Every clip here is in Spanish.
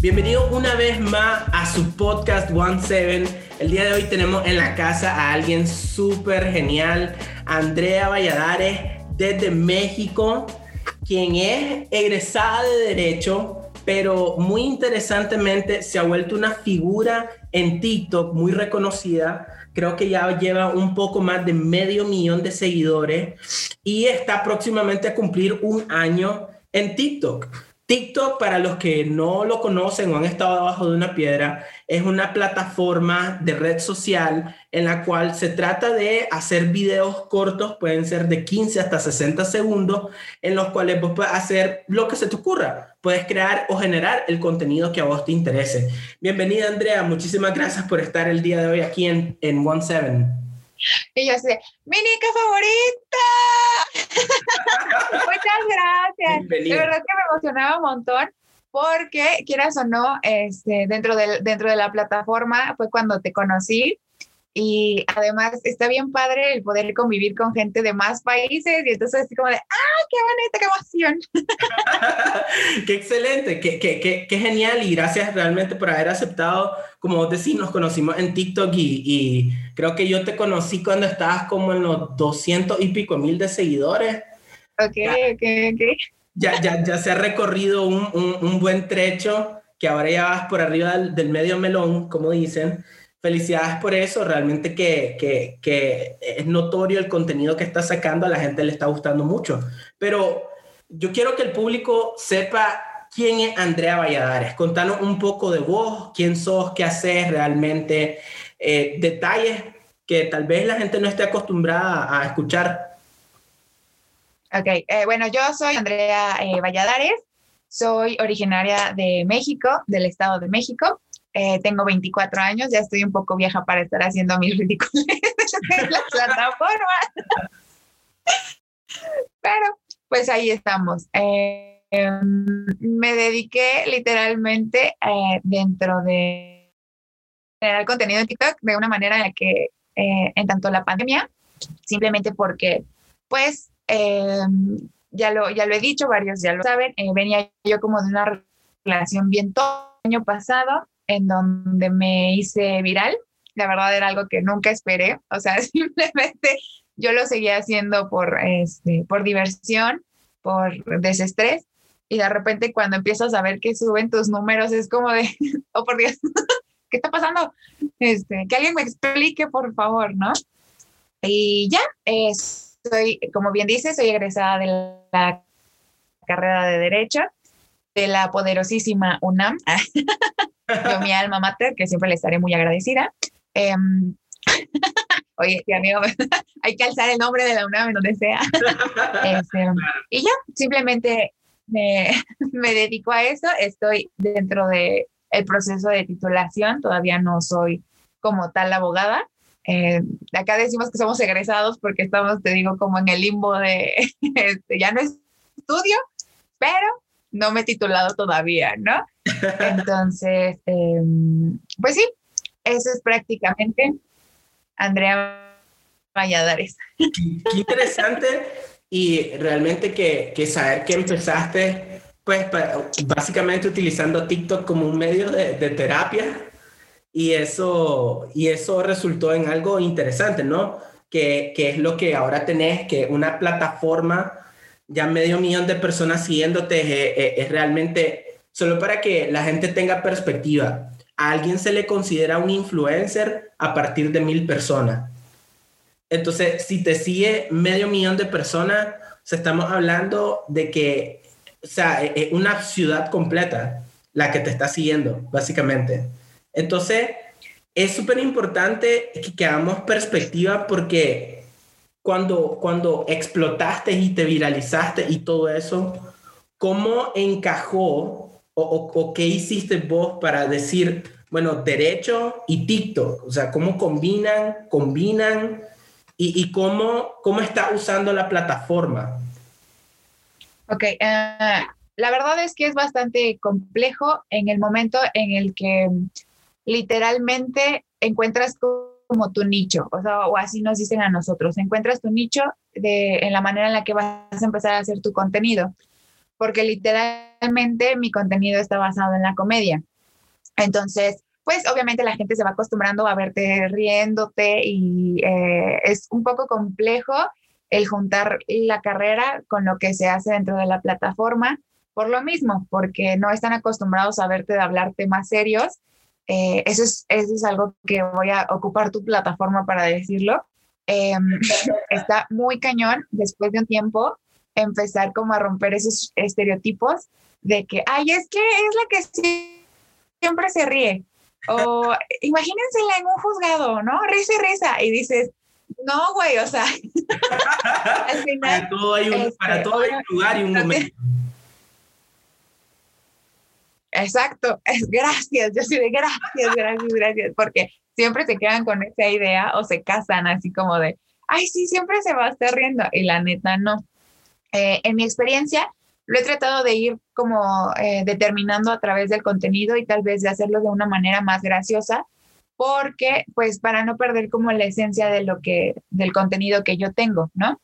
Bienvenido una vez más a su podcast One Seven. El día de hoy tenemos en la casa a alguien súper genial, Andrea Valladares, desde México, quien es egresada de Derecho, pero muy interesantemente se ha vuelto una figura en TikTok muy reconocida. Creo que ya lleva un poco más de medio millón de seguidores y está próximamente a cumplir un año en TikTok. TikTok, para los que no lo conocen o han estado debajo de una piedra, es una plataforma de red social en la cual se trata de hacer videos cortos, pueden ser de 15 hasta 60 segundos, en los cuales vos puedes hacer lo que se te ocurra. Puedes crear o generar el contenido que a vos te interese. Bienvenida, Andrea. Muchísimas gracias por estar el día de hoy aquí en, en One Seven. Y yo Nica favorita. Gracias. De verdad que me emocionaba un montón porque quieras o no, este, dentro, del, dentro de la plataforma fue cuando te conocí y además está bien padre el poder convivir con gente de más países y entonces así como de, ¡ah, qué bonita, qué emoción! ¡Qué excelente! Qué, qué, qué, qué, genial! Y gracias realmente por haber aceptado, como vos decís, nos conocimos en TikTok y, y creo que yo te conocí cuando estabas como en los 200 y pico mil de seguidores. Ok, ok, ok. Ya, ya, ya se ha recorrido un, un, un buen trecho que ahora ya vas por arriba del, del medio melón, como dicen felicidades por eso, realmente que, que, que, es notorio el contenido que está sacando, a la gente le está gustando mucho. Pero yo quiero que el público sepa quién es Andrea Valladares. Contanos un poco de vos, quién sos, qué haces realmente, eh, detalles que tal vez la gente no esté acostumbrada a escuchar. Ok, eh, bueno, yo soy Andrea eh, Valladares, soy originaria de México, del Estado de México. Eh, tengo 24 años, ya estoy un poco vieja para estar haciendo mis ridículos en la plataforma. Pero pues ahí estamos. Eh, me dediqué literalmente dentro de generar contenido en TikTok de una manera en la que, en tanto la pandemia, simplemente porque, pues, ya, lo, ya lo he dicho, varios ya lo saben, venía yo como de una relación bien todo el año pasado, en donde me hice viral. La verdad era algo que nunca esperé, o sea, simplemente yo lo seguía haciendo por, este, por diversión, por desestrés, y de repente cuando empiezas a ver que suben tus números es como de, oh por Dios, ¿qué está pasando? Este, que alguien me explique, por favor, ¿no? Y ya, soy, como bien dice, soy egresada de la carrera de Derecho de la poderosísima UNAM. yo mi alma mater, que siempre le estaré muy agradecida. Em, oye, amigo, hay que alzar el nombre de la UNAM en donde sea. Este, y ya, simplemente me, me, dedico a eso. Estoy dentro del el proceso de titulación, todavía no soy como tal abogada. Eh, acá decimos que somos egresados porque estamos, te digo, como en el limbo de, este, ya no es estudio, pero no me he titulado todavía, ¿no? Entonces, em, pues sí, eso es prácticamente Andrea Valladares. Qué, interesante y realmente que, que, saber que empezaste, pues básicamente utilizando TikTok como un medio de, de terapia y eso, y eso resultó en algo interesante, ¿no? Que, que es lo que ahora tenés, que una plataforma ya medio millón de personas siguiéndote es, realmente solo para que la gente tenga perspectiva. A alguien se le considera un influencer a partir de mil personas. Entonces, si te sigue medio millón de personas, estamos hablando de que, o sea, es una ciudad completa la que te está siguiendo, básicamente. Entonces, es súper importante que, que hagamos perspectiva porque cuando, cuando explotaste y te viralizaste y todo eso, ¿cómo encajó o, o, qué hiciste vos para decir, bueno, derecho y TikTok? O sea, ¿cómo combinan, combinan y, y cómo, cómo está usando la plataforma? Ok, uh, la verdad es que es bastante complejo en el momento en el que literalmente encuentras como tu nicho, o, así nos dicen a nosotros, encuentras tu nicho de, en la manera en la que vas a empezar a hacer tu contenido, porque literalmente mi contenido está basado en la comedia. Entonces, pues obviamente la gente se va acostumbrando a verte riéndote y eh, es un poco complejo el juntar la carrera con lo que se hace dentro de la plataforma, por lo mismo, porque no están acostumbrados a verte de hablar temas serios. Eh, eso, es, eso es algo que voy a ocupar tu plataforma para decirlo. Em, está muy cañón después de un tiempo empezar como a romper esos estereotipos de que, ay, es que es la que siempre se ríe. O imagínensela en un juzgado, ¿no? Risa y risa. Y dices, no, güey, o sea, al final. Para todo hay un, para este, todo hay un lugar y un momento. Exacto, es gracias, yo soy de gracias, gracias, gracias, porque siempre se quedan con esa idea o se casan así como de, ay, sí, siempre se va a estar riendo y la neta no. Eh, en mi experiencia, lo he tratado de ir como eh, determinando a través del contenido y tal vez de hacerlo de una manera más graciosa, porque pues para no perder como la esencia de lo que, del contenido que yo tengo, ¿no?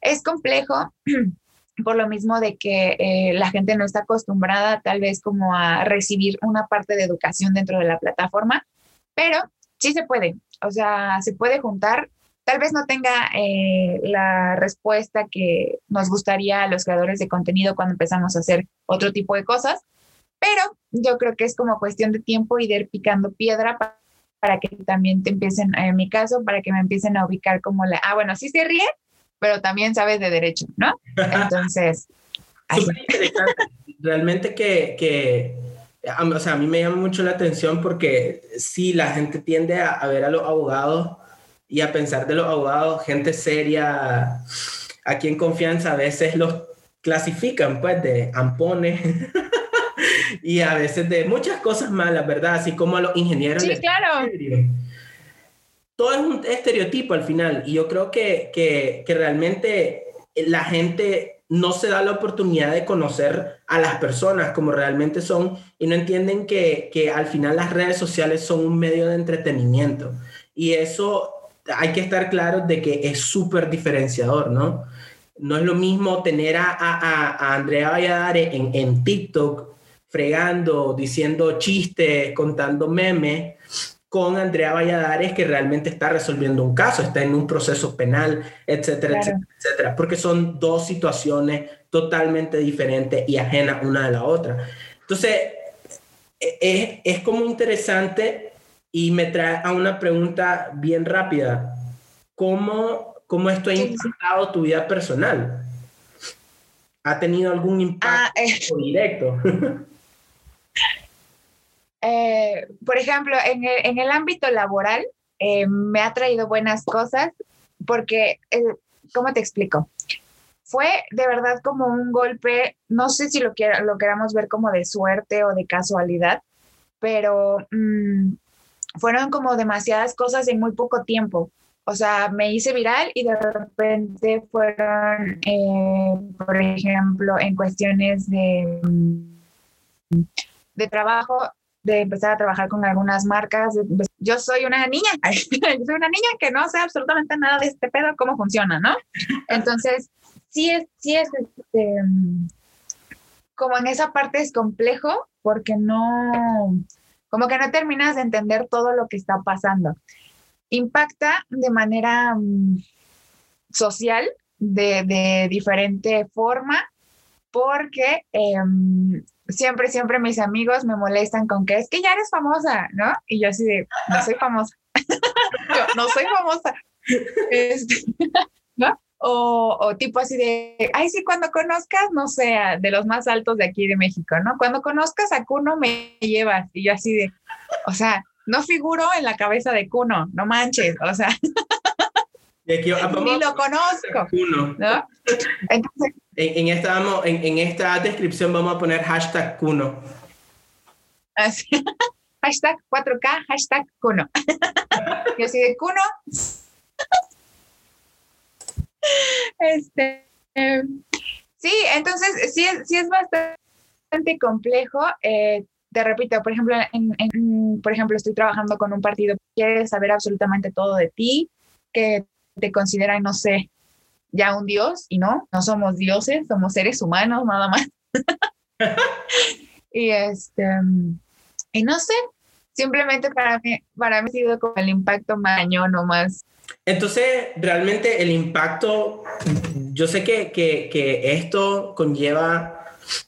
Es complejo por lo mismo de que eh, la gente no está acostumbrada tal vez como a recibir una parte de educación dentro de la plataforma, pero sí se puede, o sea, se puede juntar. Tal vez no tenga eh, la respuesta que nos gustaría a los creadores de contenido cuando empezamos a hacer otro tipo de cosas, pero yo creo que es como cuestión de tiempo y de ir picando piedra para, que también te empiecen, en mi caso, para que me empiecen a ubicar como la, ah, bueno, sí se ríe, pero también sabes de derecho, ¿no? Entonces... Realmente que, que, o sea, a mí me llama mucho la atención porque sí, la gente tiende a ver a los abogados y a pensar de los abogados, gente seria, a quien confianza a veces los clasifican pues de ampones y a veces de muchas cosas malas, ¿verdad? Así como a los ingenieros. Sí, claro. Todo es un estereotipo al final y yo creo que, que, realmente la gente no se da la oportunidad de conocer a las personas como realmente son y no entienden que, que al final las redes sociales son un medio de entretenimiento. Y eso hay que estar claro de que es súper diferenciador, ¿no? No es lo mismo tener a, a, a Andrea Valladares en, en TikTok fregando, diciendo chistes, contando memes, con Andrea Valladares que realmente está resolviendo un caso, está en un proceso penal, etcétera, etcétera, etcétera, porque son dos situaciones totalmente diferentes y ajenas una de la otra. Entonces, e, es, es como interesante y me trae a una pregunta bien rápida. ¿Cómo, cómo esto ha impactado tu vida personal? ¿Ha tenido algún impacto ah, eh. directo? Eh, por ejemplo, en el, en el, ámbito laboral eh, me ha traído buenas cosas porque, ¿cómo te explico? Fue de verdad como un golpe, no sé si lo, lo queramos ver como de suerte o de casualidad, pero mm, fueron como demasiadas cosas en muy poco tiempo. O sea, me hice viral y de repente fueron, eh, por ejemplo, en cuestiones de, de trabajo, de empezar a trabajar con algunas marcas. Pues, yo soy una niña, soy una niña que no sé absolutamente nada de este pedo, cómo funciona, ¿no? Entonces, sí es, sí es, este, como en esa parte es complejo porque no, como que no terminas de entender todo lo que está pasando. Impacta de manera mm, social, de, diferente forma, porque em, siempre, siempre mis amigos me molestan con que es que ya eres famosa, ¿no? Y yo así de, no soy famosa. yo no soy famosa. Este, ¿no? O, tipo así de, ay, sí, cuando conozcas, no sé, de los más altos de aquí de México, ¿no? Cuando conozcas a Cuno me llevas. Y yo así de, o sea, no figuro en la cabeza de Cuno, no manches, o sea. ni lo conozco. ¿no? Entonces, en, esta, descripción vamos a poner hashtag Cuno. Así, hashtag 4K, hashtag Cuno. y así de Cuno. Este, sí, entonces sí, sí es bastante complejo. Eh, te repito, por ejemplo, por ejemplo, estoy trabajando con un partido que quiere saber absolutamente todo de ti, que te considera, no sé, ya un dios, y no, no somos dioses, somos seres humanos nada más. y este, y no sé, simplemente para mí, para mí ha sido como el impacto maño nomás. Entonces, realmente el impacto, yo sé que, que, que esto conlleva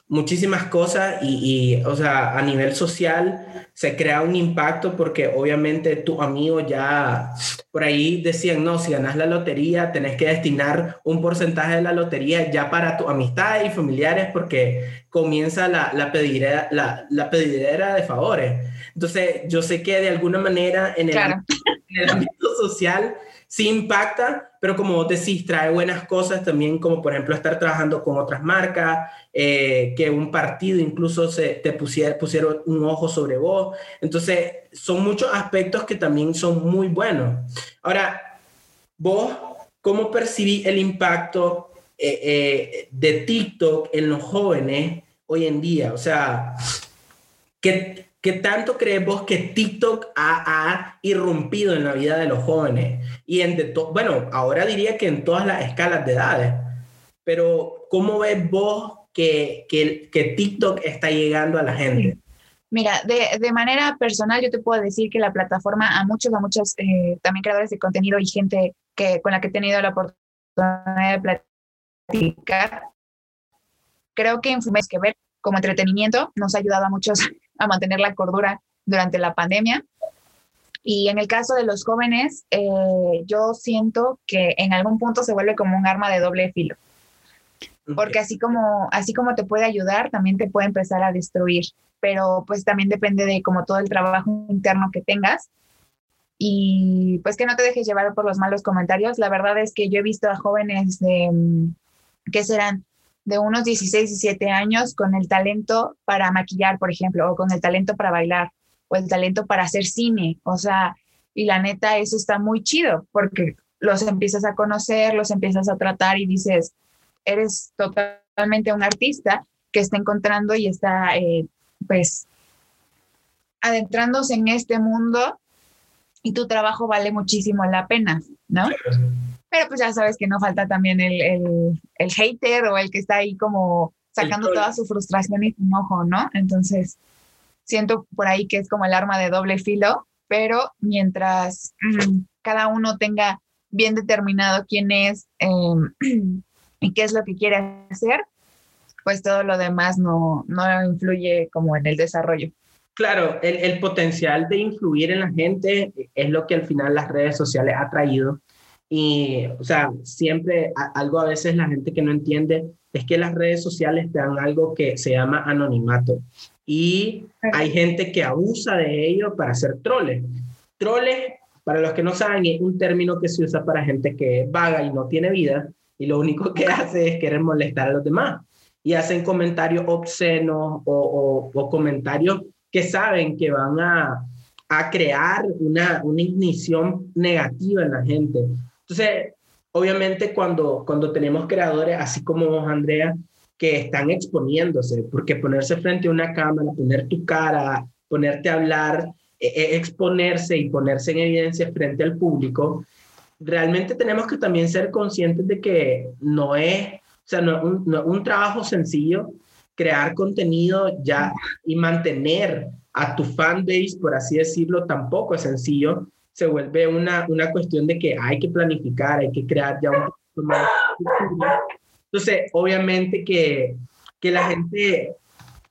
muchísimas cosas y, y, o sea, a nivel social se crea un impacto porque obviamente tu amigo ya por ahí decían, no, si ganas la lotería, tenés que destinar un porcentaje de la lotería ya para tu amistad y familiares porque comienza la, la, pedidera, la, la pedidera de favores. Entonces, yo sé que de alguna manera en el, en el ámbito social sí impacta, pero como vos decís, trae buenas cosas también, como por ejemplo estar trabajando con otras marcas, eh, que un partido incluso se, te pusiera, un ojo sobre vos. Entonces, son muchos aspectos que también son muy buenos. Ahora, vos, ¿cómo percibís el impacto eh, eh, de TikTok en los jóvenes hoy en día? O sea, ¿qué, ¿Qué tanto crees vos que TikTok ha, ha, irrumpido en la vida de los jóvenes? Y en de bueno, ahora diría que en todas las escalas de edades, pero ¿cómo ves vos que, que, que TikTok está llegando a la gente? Mira, de, de, manera personal yo te puedo decir que la plataforma a muchos, a muchos eh, también creadores de contenido y gente que, con la que he tenido la oportunidad de platicar, creo que en que ver como entretenimiento nos ha ayudado a muchos a mantener la cordura durante la pandemia. Y en el caso de los jóvenes, eh, yo siento que en algún punto se vuelve como un arma de doble filo. Porque así como, así como te puede ayudar, también te puede empezar a destruir. Pero pues también depende de como todo el trabajo interno que tengas. Y pues que no te dejes llevar por los malos comentarios. La verdad es que yo he visto a jóvenes de, mm, que serán de unos 16, 17 años con el talento para maquillar, por ejemplo, o con el talento para bailar, o el talento para hacer cine. O sea, y la neta, eso está muy chido porque los empiezas a conocer, los empiezas a tratar y dices, eres totalmente un artista que está encontrando y está, eh, pues, adentrándose en este mundo y tu trabajo vale muchísimo la pena, ¿no? Pero pues ya sabes que no falta también el, el, el hater o el que está ahí como sacando toda su frustración y su enojo, ¿no? Entonces, siento por ahí que es como el arma de doble filo, pero mientras mm, cada uno tenga bien determinado quién es em, y qué es lo que quiere hacer, pues todo lo demás no, no influye como en el desarrollo. Claro, el, el, potencial de influir en la gente es lo que al final las redes sociales ha traído y, o sea, siempre algo a veces la gente que no entiende es que las redes sociales te dan algo que se llama anonimato. Y hay gente que abusa de ello para hacer troles. Troles, para los que no saben, es un término que se usa para gente que es vaga y no tiene vida y lo único que hace es querer molestar a los demás. Y hacen comentarios obscenos o, o, o comentarios que saben que van a, a crear una, una ignición negativa en la gente. Entonces, obviamente cuando, cuando tenemos creadores, así como vos, Andrea, que están exponiéndose, porque ponerse frente a una cámara, poner tu cara, ponerte a hablar, e, e, exponerse y ponerse en evidencia frente al público, realmente tenemos que también ser conscientes de que no es, o sea, no, un, un trabajo sencillo crear contenido ya y mantener a tu fan base, por así decirlo, tampoco es sencillo se vuelve una, una cuestión de que hay que planificar, hay que crear ya un más. Entonces, obviamente que, que la gente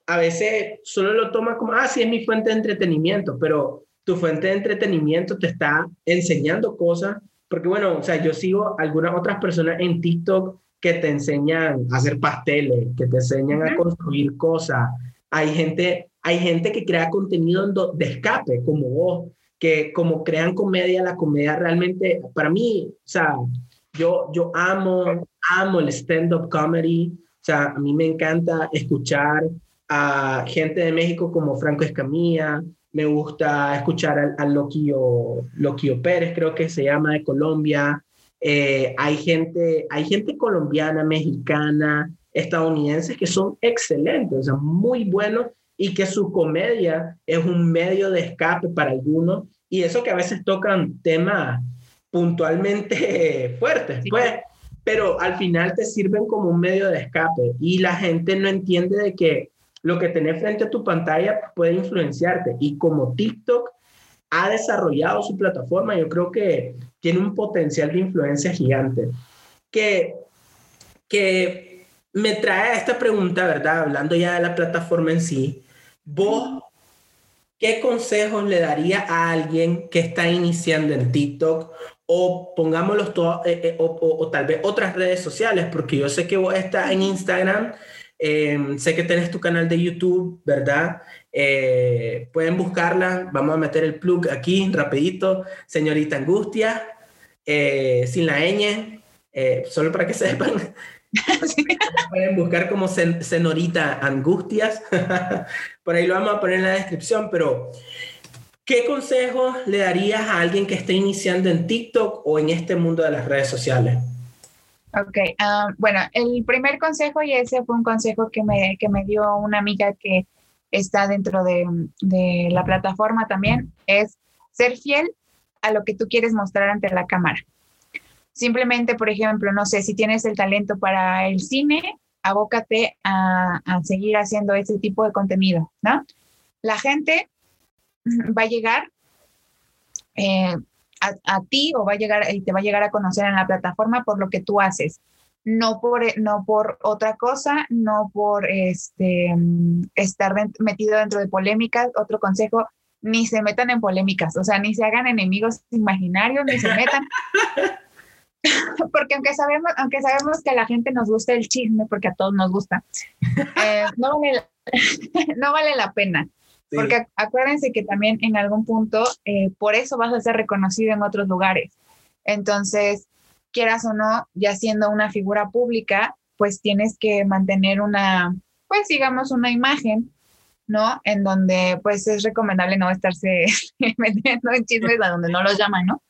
a veces solo lo toma como, ah, sí, es mi fuente de entretenimiento, pero tu fuente de entretenimiento te está enseñando cosas, porque bueno, o sea, yo sigo algunas otras personas en TikTok que te enseñan a hacer pasteles, que te enseñan a construir cosas. Hay gente, hay gente que crea contenido de escape, como vos, que como crean comedia, la comedia realmente, para mí, o sea, yo, yo amo, amo el stand-up comedy, o sea, a mí me encanta escuchar a gente de México como Franco Escamilla, me gusta escuchar al, al Loquio, Loquio Pérez, creo que se llama, de Colombia. Eh, hay, gente, hay gente colombiana, mexicana, estadounidenses que son excelentes, o sea, muy buenos y que su comedia es un medio de escape para algunos y eso que a veces tocan temas puntualmente fuertes, pues, pero al final te sirven como un medio de escape y la gente no entiende de que lo que tenés frente a tu pantalla puede influenciarte. Y como TikTok ha desarrollado su plataforma, yo creo que tiene un potencial de influencia gigante. Que, que me trae a esta pregunta, ¿verdad? Hablando ya de la plataforma en sí, vos, ¿qué consejos le daría a alguien que está iniciando en TikTok o pongámoslo todo, eh, eh, o, tal vez otras redes sociales, porque yo sé que vos estás en Instagram, em, sé que tenés tu canal de YouTube, ¿verdad? Eh, pueden buscarla, vamos a meter el plug aquí rapidito, señorita Angustia, sin la ñ, solo para que sepan. pueden buscar como señorita Angustias, por ahí lo vamos a poner en la descripción, pero ¿Qué consejo le darías a alguien que esté iniciando en TikTok o en este mundo de las redes sociales? Ok, ah, bueno, el primer consejo, y ese fue un consejo que me, que me dio una amiga que está dentro de, de la plataforma también, es ser fiel a lo que tú quieres mostrar ante la cámara. Simplemente, por ejemplo, no sé, si tienes el talento para el cine, abócate a, a seguir haciendo ese tipo de contenido, ¿no? La gente va a llegar eh, a, ti o va a llegar y te va a llegar a conocer en la plataforma por lo que tú haces. No por, no por otra cosa, no por este, estar metido dentro de polémicas. Otro consejo, ni se metan en polémicas, o sea, ni se hagan enemigos imaginarios, ni se metan. porque aunque sabemos, aunque sabemos que a la gente nos gusta el chisme, porque a todos nos gusta, eh, no, no vale la pena. Porque acuérdense que también en algún punto, eh, por eso vas a ser reconocido en otros lugares. Entonces, quieras o no, ya siendo una figura pública, pues tienes que mantener una, pues digamos, una imagen, ¿no? En donde pues es recomendable no estarse metiendo en chismes a donde no los llaman, ¿no?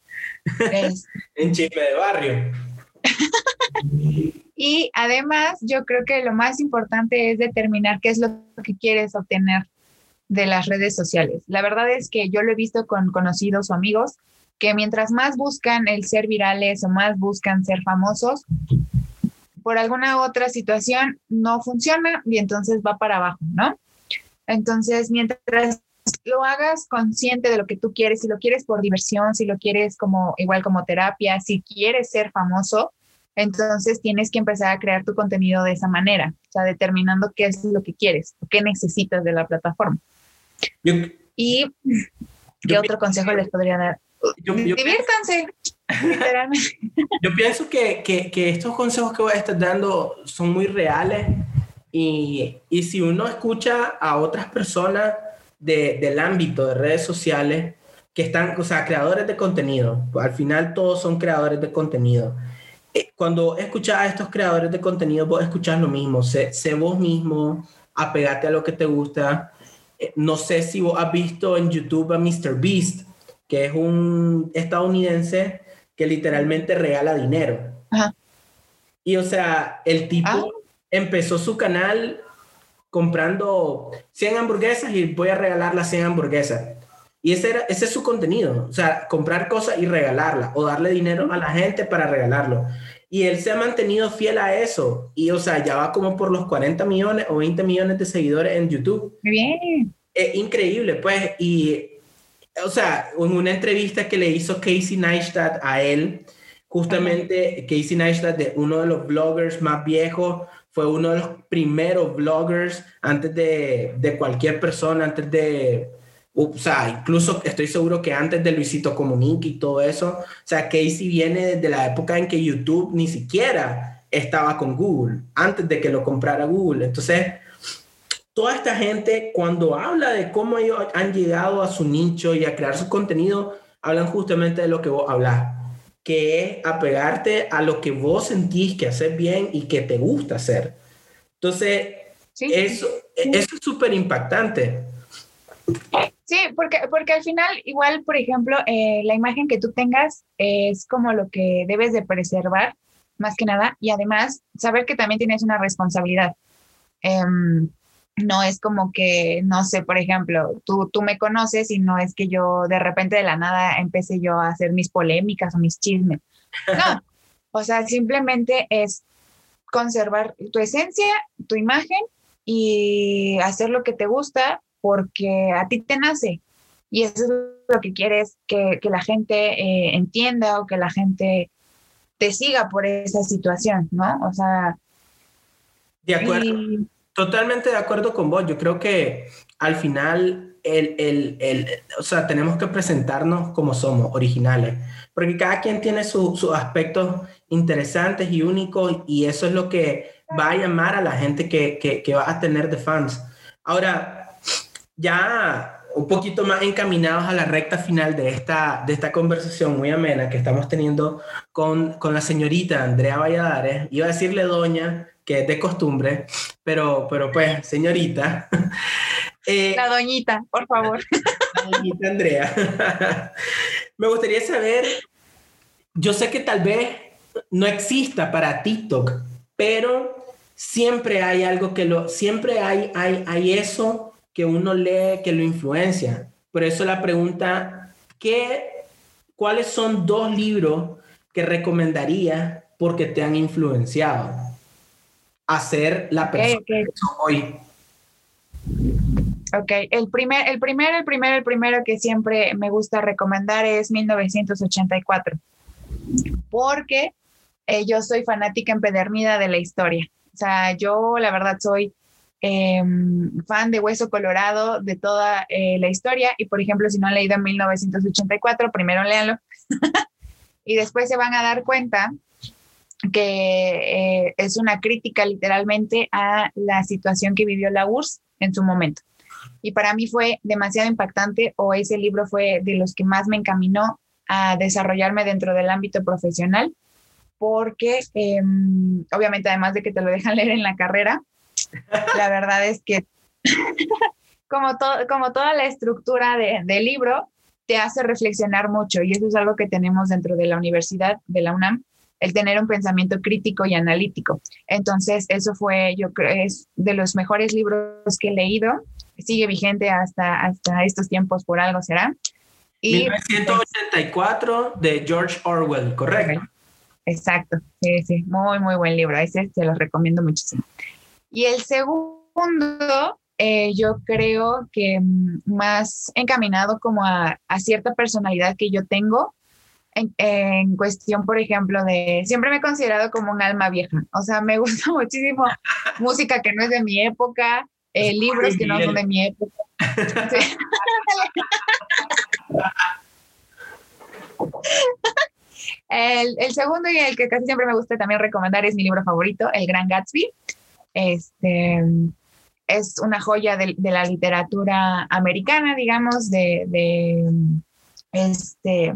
en chisme de barrio. y además, yo creo que lo más importante es determinar qué es lo que quieres obtener de las redes sociales. La verdad es que yo lo he visto con conocidos o amigos que mientras más buscan el ser virales o más buscan ser famosos, por alguna otra situación no funciona y entonces va para abajo, ¿no? Entonces, mientras lo hagas consciente de lo que tú quieres, si lo quieres por diversión, si lo quieres como igual como terapia, si quieres ser famoso, entonces tienes que empezar a crear tu contenido de esa manera, o sea, determinando qué es lo que quieres, qué necesitas de la plataforma y ¿qué otro consejo les podría dar? Diviértanse. Yo pienso que, que, que, estos consejos que voy a estar dando son muy reales y, y si uno escucha a otras personas de, del ámbito de redes sociales que están, o sea, creadores de contenido, al final todos son creadores de contenido. Eh, cuando escuchas a estos creadores de contenido, vos escuchas lo mismo, sé, sé vos mismo, apegate a lo que te gusta, eh, no sé si vos has visto en YouTube a Mr. Beast, que es un estadounidense que literalmente regala dinero. Y o sea, el tipo ah. empezó su canal comprando 100 hamburguesas y voy a regalar las 100 hamburguesas. Y ese, era, ese es su contenido, o sea, comprar cosas y regalarlas o darle dinero a la gente para regalarlo. Y él se ha mantenido fiel a eso. Y, o sea, ya va como por los 40 millones o 20 millones de seguidores en YouTube. Bien. Es increíble, pues. Y, o sea, en una entrevista que le hizo Casey Neistat a él, justamente Casey Neistat, de uno de los bloggers más viejos, fue uno de los primeros bloggers antes de, cualquier persona, antes de o sea, incluso estoy seguro que antes de Luisito Comunica y todo eso, o sea, Casey viene desde la época en que YouTube ni siquiera estaba con Google, antes de que lo comprara Google. Entonces, toda esta gente, cuando habla de cómo ellos han llegado a su nicho y a crear su contenido, hablan justamente de lo que vos hablas, que es apegarte a lo que vos sentís que haces bien y que te gusta hacer. Entonces, eso, eso es súper impactante. Sí, porque, porque al final, igual, por ejemplo, eh, la imagen que tú tengas es como lo que debes de preservar, más que nada, y además saber que también tienes una responsabilidad. Em, no es como que, no sé, por ejemplo, tú, tú me conoces y no es que yo de repente de la nada empecé yo a hacer mis polémicas o mis chismes. No, o sea, simplemente es conservar tu esencia, tu imagen y hacer lo que te gusta porque a ti te nace. Y eso es lo que quieres que, que la gente eh, entienda o que la gente te siga por esa situación, ¿no? O sea... De acuerdo. Totalmente de acuerdo con vos. Yo creo que al final, el, el, el, o sea, tenemos que presentarnos como somos, originales, porque cada quien tiene sus aspectos interesantes y únicos y eso es lo que va a llamar a la gente que, que, que va a tener de fans. Ahora, ya un poquito más encaminados a la recta final de esta, de esta conversación muy amena que estamos teniendo con, con la señorita Andrea Valladares. Iba a decirle doña, que es de costumbre, pero, pero pues, señorita. Eh, la doñita, por favor. La doñita Andrea. Me gustaría saber, yo sé que tal vez no exista para TikTok, pero siempre hay algo que lo, siempre hay, hay, hay eso que uno lee que lo influencia. Por eso la pregunta, ¿qué, ¿cuáles son dos libros que recomendaría porque te han influenciado a ser la persona que hoy? Ok, el primer, el primer, el primero, el primero que siempre me gusta recomendar es 1984, porque eh, yo soy fanática empedernida de la historia. O sea, yo la verdad soy Em, fan de Hueso Colorado de toda eh, la historia. Y por ejemplo, si no han leído en 1984, primero léanlo y después se van a dar cuenta que eh, es una crítica literalmente a la situación que vivió la URSS en su momento. Y para mí fue demasiado impactante o ese libro fue de los que más me encaminó a desarrollarme dentro del ámbito profesional, porque em, obviamente además de que te lo dejan leer en la carrera, la verdad es que como, como toda la estructura del libro, te hace reflexionar mucho y eso es algo que tenemos dentro de la universidad de la UNAM, el tener un pensamiento crítico y analítico. Entonces, eso fue, yo creo, es de los mejores libros que he leído, sigue vigente hasta, hasta estos tiempos, por algo será. Y, 1984 de George Orwell, ¿correcto? Exacto, sí, sí, muy, muy buen libro, ese se los recomiendo muchísimo. Y el segundo, eh, yo creo que mm, más encaminado como a, cierta personalidad que yo tengo, en, cuestión, por ejemplo, de, siempre me he considerado como un alma vieja, o sea, me gusta muchísimo música que no es de mi época, eh, libros que no son de mi época. El, el, segundo y el que casi siempre me gusta también recomendar es mi libro favorito, El Gran Gatsby. Este, es una joya de, la literatura americana, digamos, de, este,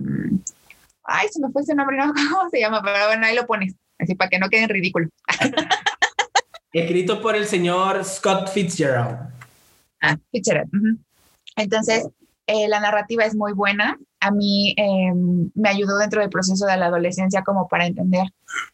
ay, se me fue ese nombre, no cómo se llama, pero bueno, ahí lo pones, así para que no quede en ridículo. Escrito por el señor Scott Fitzgerald. Ah, Fitzgerald. Entonces, eh, la narrativa es muy buena. A mí em, me ayudó dentro del proceso de la adolescencia como para entender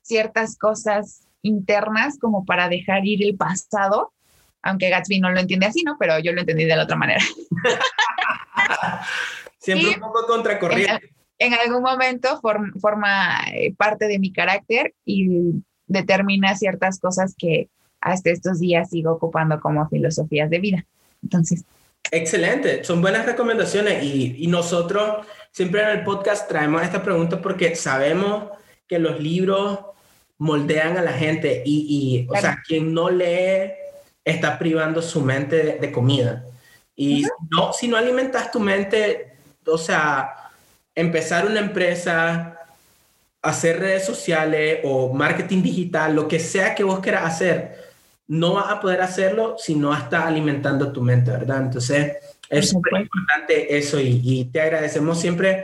ciertas cosas internas como para dejar ir el pasado, aunque Gatsby no lo entiende así, ¿no? Pero yo lo entendí de la otra manera. Siempre un poco contracorriente. En, algún momento forma eh, parte de mi carácter y determina ciertas cosas que hasta estos días sigo ocupando como filosofías de vida. Entonces. Excelente, son buenas recomendaciones y, y nosotros siempre en el podcast traemos esta pregunta porque sabemos que los libros moldean a la gente y, y o sea, quien no lee está privando su mente de, comida. Y no, si no alimentas tu mente, o sea, empezar una empresa, hacer redes sociales o marketing digital, lo que sea que vos quieras hacer, no vas a poder hacerlo si no estás alimentando tu mente, ¿verdad? Entonces, es súper importante eso y, y, te agradecemos siempre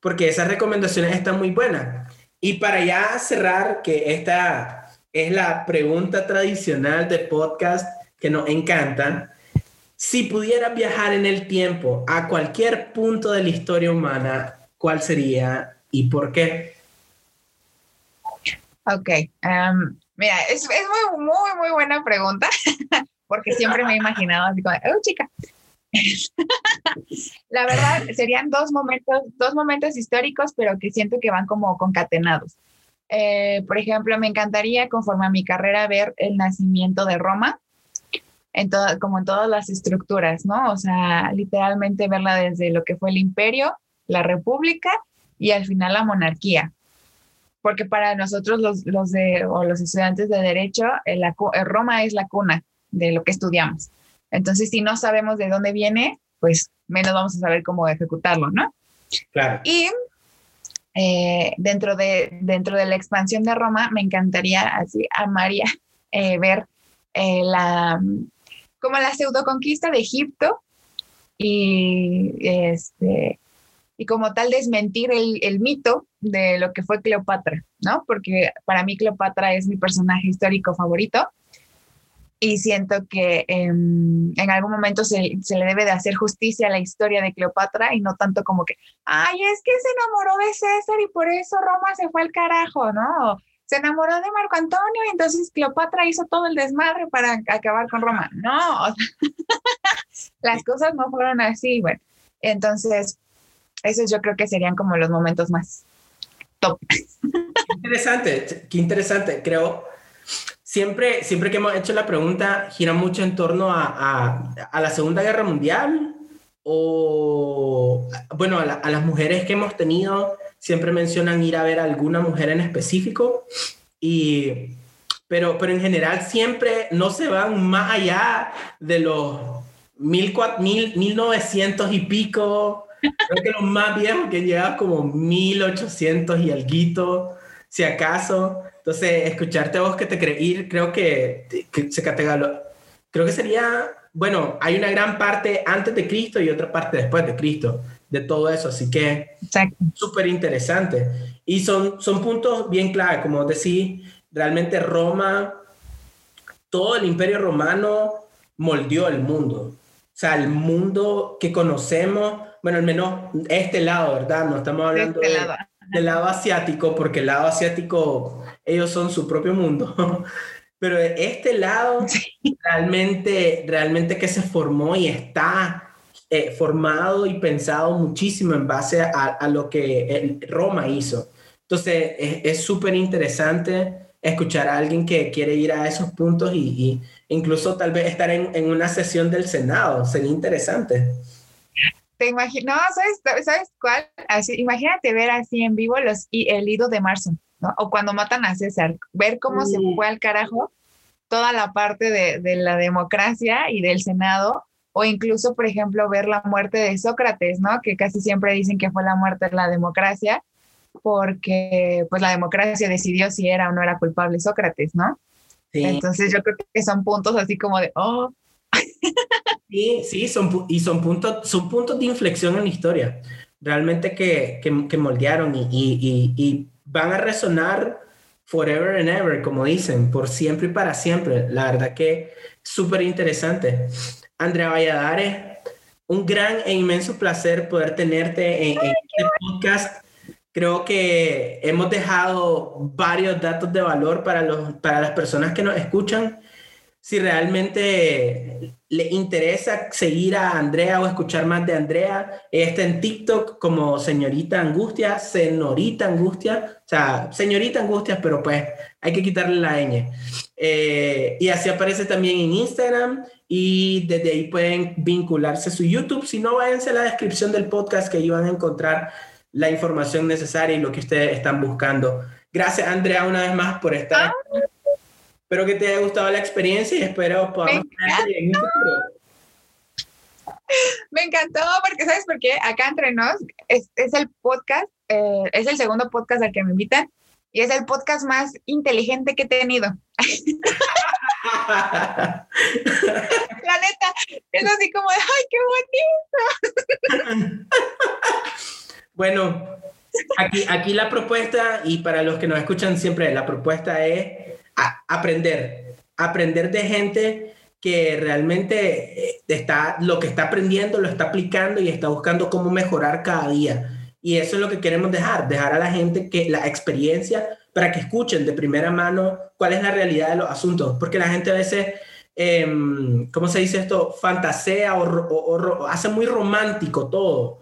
porque esas recomendaciones están muy buenas. Y para ya cerrar, que esta es la pregunta tradicional de podcast que nos encanta, si pudieras viajar en el tiempo a cualquier punto de la historia humana, ¿cuál sería y por qué? Ok, um, mira, es, es, muy, muy, muy buena pregunta, porque siempre me he imaginado así como, oh, chica, la verdad, serían dos momentos, dos momentos históricos, pero que siento que van como concatenados. Eh, por ejemplo, me encantaría, conforme a mi carrera, ver el nacimiento de Roma, en todo, como en todas las estructuras, ¿no? O sea, literalmente verla desde lo que fue el imperio, la república y al final la monarquía. Porque para nosotros los, los de, o los estudiantes de derecho, el, Roma es la cuna de lo que estudiamos. Entonces, si no sabemos de dónde viene, pues menos vamos a saber cómo ejecutarlo, ¿no? Claro. Y eh, dentro, de, dentro de la expansión de Roma, me encantaría, así, amaría eh, ver eh, la, como la pseudoconquista de Egipto y, este, y como tal desmentir el, el, mito de lo que fue Cleopatra, ¿no? Porque para mí Cleopatra es mi personaje histórico favorito y siento que em, en algún momento se, se, le debe de hacer justicia a la historia de Cleopatra y no tanto como que, ay, es que se enamoró de César y por eso Roma se fue al carajo, ¿no? Se enamoró de Marco Antonio y entonces Cleopatra hizo todo el desmadre para acabar con Roma. No, las cosas no fueron así, bueno. Entonces, esos yo creo que serían como los momentos más top. Qué interesante, qué interesante. Creo siempre, siempre que hemos hecho la pregunta, gira mucho en torno a, a, la Segunda Guerra Mundial o, bueno, a, las mujeres que hemos tenido, siempre mencionan ir a ver a alguna mujer en específico, y, pero, pero en general siempre no se van más allá de los mil, mil, 1900 y pico. Creo que los más viejos que llegan como 1800 y alguito, si acaso. Entonces, escucharte a vos que te creí, creo que, se categoriza. Creo que sería, bueno, hay una gran parte antes de Cristo y otra parte después de Cristo, de todo eso. Así que, súper interesante. Y son, son puntos bien clave, como decís, realmente Roma, todo el imperio romano moldeó el mundo. O sea, el mundo que conocemos, bueno, al menos este lado, ¿verdad? No estamos hablando este de, del lado asiático, porque el lado asiático, ellos son su propio mundo. Pero este lado realmente, realmente que se formó y está eh, formado y pensado muchísimo en base a, lo que Roma hizo. Entonces es súper interesante escuchar a alguien que quiere ir a esos puntos y, incluso tal vez estar en, en, una sesión del Senado. Sería interesante te no, ¿sabes, ¿sabes cuál? Así, imagínate ver así en vivo los, y el ido de marzo, ¿no? O cuando matan a César, ver cómo se fue al carajo toda la parte de, de, la democracia y del Senado, o incluso, por ejemplo, ver la muerte de Sócrates, ¿no? Que casi siempre dicen que fue la muerte de la democracia, porque pues la democracia decidió si era o no era culpable Sócrates, ¿no? Entonces yo creo que son puntos así como de, oh, Sí, sí, son, y son puntos, son puntos de inflexión en la historia, realmente que, que, moldearon y, y, y, van a resonar forever and ever, como dicen, por siempre y para siempre. La verdad que súper interesante. Andrea Valladares, un gran e inmenso placer poder tenerte en, en este podcast. Creo que hemos dejado varios datos de valor para, los, para las personas que nos escuchan si realmente le interesa seguir a Andrea o escuchar más de Andrea, está en TikTok como señorita angustia, señorita angustia, o sea, señorita angustia, pero pues hay que quitarle la ñ. Eh, y así aparece también en Instagram y desde ahí pueden vincularse a su YouTube. Si no, váyanse a la descripción del podcast que ahí van a encontrar la información necesaria y lo que ustedes están buscando. Gracias, Andrea, una vez más por estar. Ah. Espero que te haya gustado la experiencia y espero podamos en un futuro. Me encantó porque, ¿sabes por qué? Acá entre nos es, el podcast, eh, es el segundo podcast al que me invitan y es el podcast más inteligente que he tenido. La neta, es así como de, ¡ay, qué bonito! bueno, aquí, aquí la propuesta, y para los que nos escuchan siempre, la propuesta es aprender, aprender de gente que realmente eh, está, lo que está aprendiendo lo está aplicando y está buscando cómo mejorar cada día. Y eso es lo que queremos dejar, dejar a la gente que la experiencia para que escuchen de primera mano cuál es la realidad de los asuntos, porque la gente a veces, eh, ¿cómo se dice esto? Fantasea o, o, hace muy romántico todo.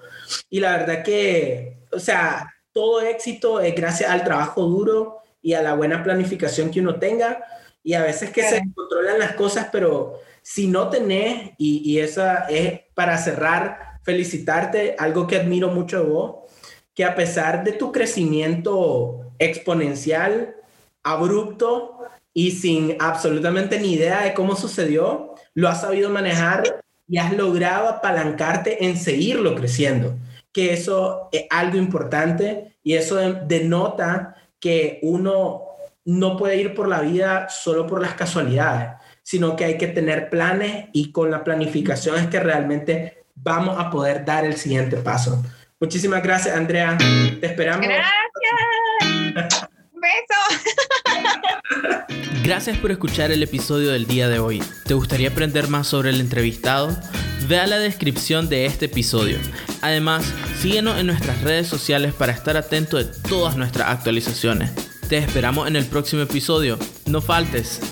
Y la verdad que, o sea, todo éxito es gracias al trabajo duro y a la buena planificación que uno tenga. Y a veces que se controlan las cosas, pero si no tenés, y, y esa es para cerrar, felicitarte, algo que admiro mucho de vos, que a pesar de tu crecimiento exponencial, abrupto y sin absolutamente ni idea de cómo sucedió, lo has sabido manejar y has logrado apalancarte en seguirlo creciendo, que eso es algo importante y eso denota que uno no puede ir por la vida solo por las casualidades, sino que hay que tener planes y con la planificación es que realmente vamos a poder dar el siguiente paso. Muchísimas gracias, Andrea. Te esperamos. Gracias. Gracias por escuchar el episodio del día de hoy. ¿Te gustaría aprender más sobre el entrevistado? Vea la descripción de este episodio. Además, síguenos en nuestras redes sociales para estar atento de todas nuestras actualizaciones. Te esperamos en el próximo episodio. No faltes.